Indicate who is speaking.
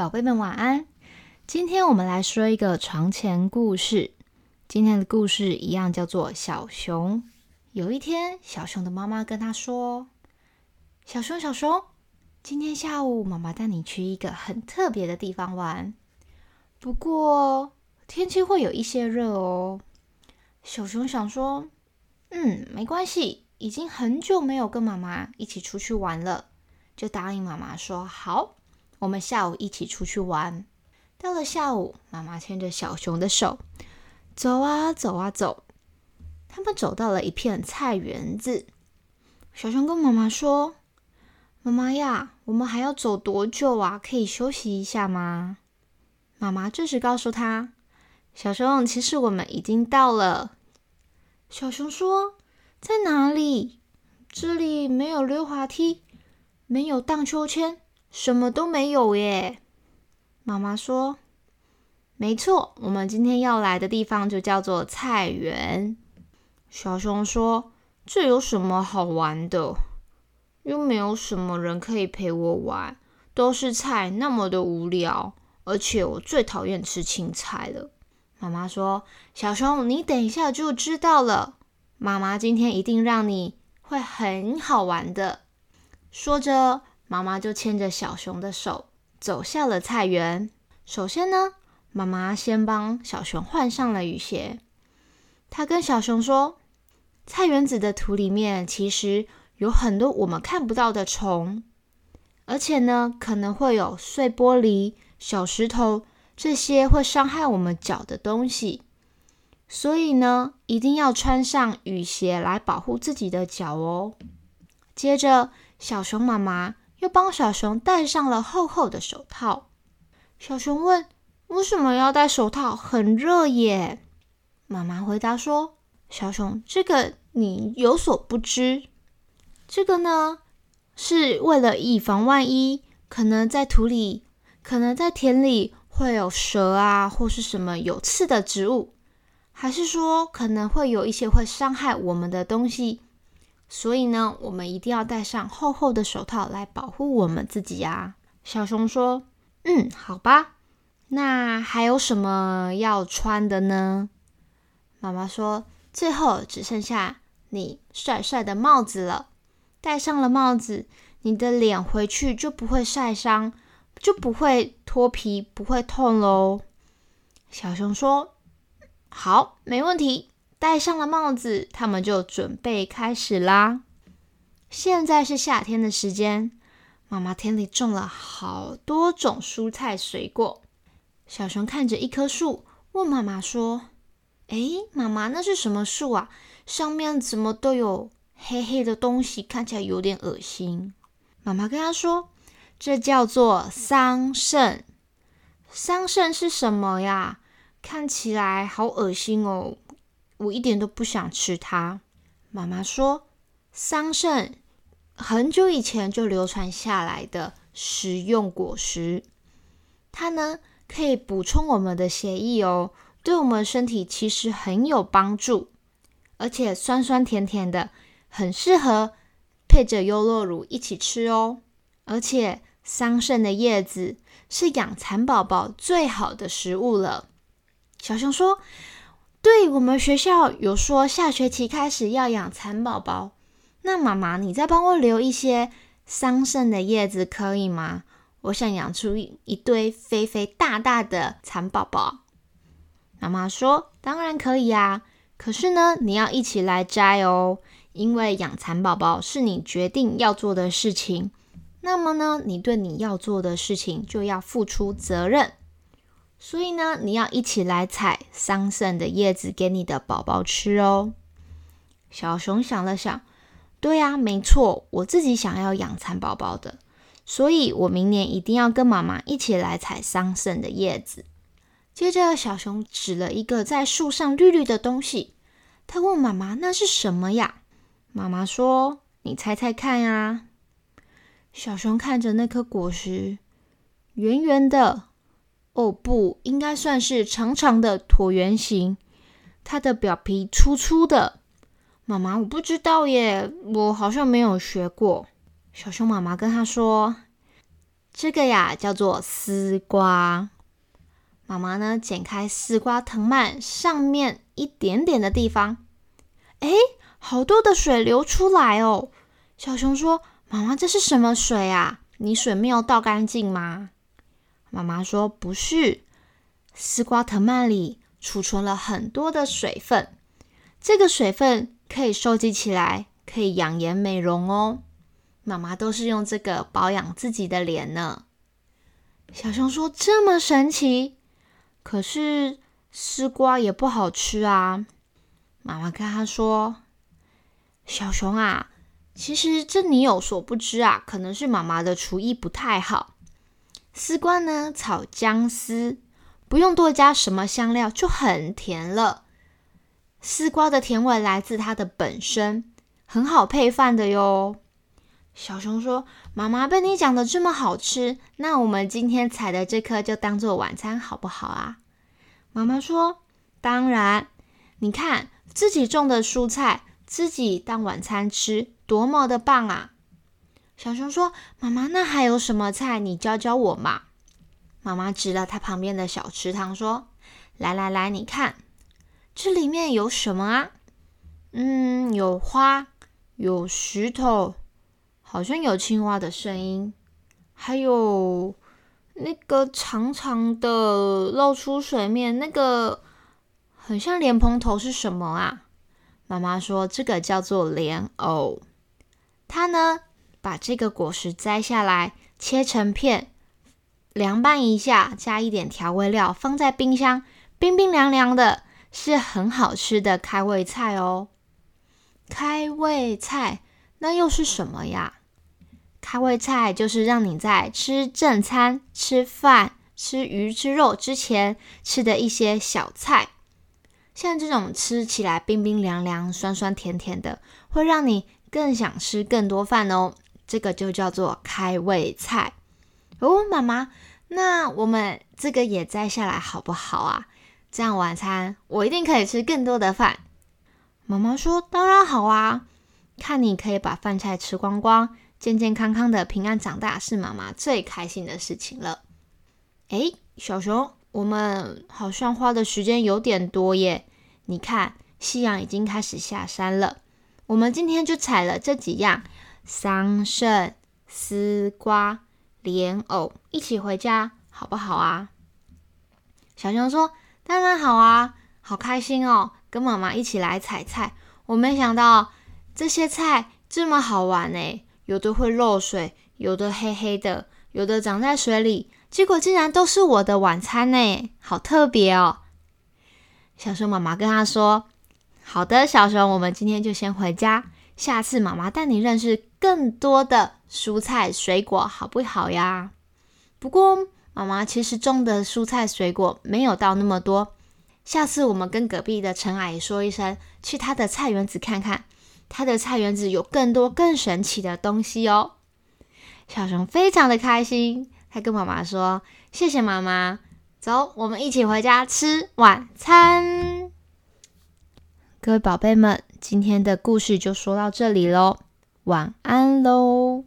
Speaker 1: 宝贝们晚安。今天我们来说一个床前故事。今天的故事一样叫做小熊。有一天，小熊的妈妈跟他说：“小熊，小熊，今天下午妈妈带你去一个很特别的地方玩。不过天气会有一些热哦。”小熊想说：“嗯，没关系，已经很久没有跟妈妈一起出去玩了。”就答应妈妈说：“好，我们下午一起出去玩。”到了下午，妈妈牵着小熊的手，走啊走啊走。他们走到了一片菜园子。小熊跟妈妈说：“妈妈呀，我们还要走多久啊？可以休息一下吗？”妈妈这时告诉他：“小熊，其实我们已经到了。”小熊说：“在哪里？这里没有溜滑梯，没有荡秋千，什么都没有耶。”妈妈说：“没错，我们今天要来的地方就叫做菜园。”小熊说：“这有什么好玩的？又没有什么人可以陪我玩，都是菜，那么的无聊。而且我最讨厌吃青菜了。”妈妈说：“小熊，你等一下就知道了。妈妈今天一定让你会很好玩的。”说着，妈妈就牵着小熊的手。走下了菜园。首先呢，妈妈先帮小熊换上了雨鞋。她跟小熊说：“菜园子的土里面其实有很多我们看不到的虫，而且呢，可能会有碎玻璃、小石头这些会伤害我们脚的东西。所以呢，一定要穿上雨鞋来保护自己的脚哦。”接着，小熊妈妈。帮小熊戴上了厚厚的手套。小熊问：“为什么要戴手套？很热耶。”妈妈回答说：“小熊，这个你有所不知。这个呢，是为了以防万一，可能在土里，可能在田里会有蛇啊，或是什么有刺的植物，还是说可能会有一些会伤害我们的东西。”所以呢，我们一定要戴上厚厚的手套来保护我们自己呀。小熊说：“嗯，好吧。那还有什么要穿的呢？”妈妈说：“最后只剩下你帅帅的帽子了。戴上了帽子，你的脸回去就不会晒伤，就不会脱皮，不会痛喽。”小熊说：“好，没问题。”戴上了帽子，他们就准备开始啦。现在是夏天的时间，妈妈田里种了好多种蔬菜水果。小熊看着一棵树，问妈妈说：“哎，妈妈，那是什么树啊？上面怎么都有黑黑的东西，看起来有点恶心。”妈妈跟他说：“这叫做桑葚。桑葚是什么呀？看起来好恶心哦。”我一点都不想吃它。妈妈说，桑葚很久以前就流传下来的食用果实，它呢可以补充我们的血液哦，对我们身体其实很有帮助，而且酸酸甜甜的，很适合配着优酪乳一起吃哦。而且桑葚的叶子是养蚕宝宝最好的食物了。小熊说。对我们学校有说，下学期开始要养蚕宝宝。那妈妈，你再帮我留一些桑葚的叶子可以吗？我想养出一堆肥肥大大的蚕宝宝。妈妈说：“当然可以啊，可是呢，你要一起来摘哦，因为养蚕宝宝是你决定要做的事情。那么呢，你对你要做的事情就要付出责任。”所以呢，你要一起来采桑葚的叶子给你的宝宝吃哦。小熊想了想，对呀，没错，我自己想要养蚕宝宝的，所以我明年一定要跟妈妈一起来采桑葚的叶子。接着，小熊指了一个在树上绿绿的东西，他问妈妈：“那是什么呀？”妈妈说：“你猜猜看呀。”小熊看着那颗果实，圆圆的。哦，不应该算是长长的椭圆形，它的表皮粗粗的。妈妈，我不知道耶，我好像没有学过。小熊妈妈跟他说：“这个呀叫做丝瓜。妈妈呢，剪开丝瓜藤蔓上面一点点的地方，哎，好多的水流出来哦。小熊说：“妈妈，这是什么水啊？你水没有倒干净吗？”妈妈说：“不是，丝瓜藤蔓里储存了很多的水分，这个水分可以收集起来，可以养颜美容哦。妈妈都是用这个保养自己的脸呢。”小熊说：“这么神奇？”可是丝瓜也不好吃啊！妈妈跟他说：“小熊啊，其实这你有所不知啊，可能是妈妈的厨艺不太好。丝瓜呢，炒姜丝，不用多加什么香料，就很甜了。丝瓜的甜味来自它的本身，很好配饭的哟。”小熊说：“妈妈被你讲的这么好吃，那我们今天采的这颗就当做晚餐好不好啊？”妈妈说：“当然，你看自己种的蔬菜，自己当晚餐吃，多么的棒啊！”小熊说：“妈妈，那还有什么菜？你教教我嘛。”妈妈指了他旁边的小池塘说：“来来来，你看这里面有什么啊？嗯，有花，有石头。”好像有青蛙的声音，还有那个长长的露出水面，那个很像莲蓬头是什么啊？妈妈说这个叫做莲藕。它呢，把这个果实摘下来，切成片，凉拌一下，加一点调味料，放在冰箱，冰冰凉凉的，是很好吃的开胃菜哦。开胃菜，那又是什么呀？开胃菜就是让你在吃正餐、吃饭、吃鱼、吃肉之前吃的一些小菜，像这种吃起来冰冰凉凉、酸酸甜甜的，会让你更想吃更多饭哦。这个就叫做开胃菜哦。妈妈，那我们这个也摘下来好不好啊？这样晚餐我一定可以吃更多的饭。妈妈说：“当然好啊，看你可以把饭菜吃光光。”健健康康的平安长大是妈妈最开心的事情了。哎，小熊，我们好像花的时间有点多耶。你看，夕阳已经开始下山了。我们今天就采了这几样：桑葚、丝瓜、莲藕，一起回家好不好啊？小熊说：“当然好啊，好开心哦，跟妈妈一起来采菜。我没想到这些菜这么好玩呢。”有的会漏水，有的黑黑的，有的长在水里，结果竟然都是我的晚餐呢，好特别哦！小熊妈妈跟他说：“好的，小熊，我们今天就先回家，下次妈妈带你认识更多的蔬菜水果，好不好呀？”不过妈妈其实种的蔬菜水果没有到那么多，下次我们跟隔壁的陈阿姨说一声，去她的菜园子看看。她的菜园子有更多更神奇的东西哦。小熊非常的开心，他跟妈妈说：“谢谢妈妈，走，我们一起回家吃晚餐。”各位宝贝们，今天的故事就说到这里喽，晚安喽。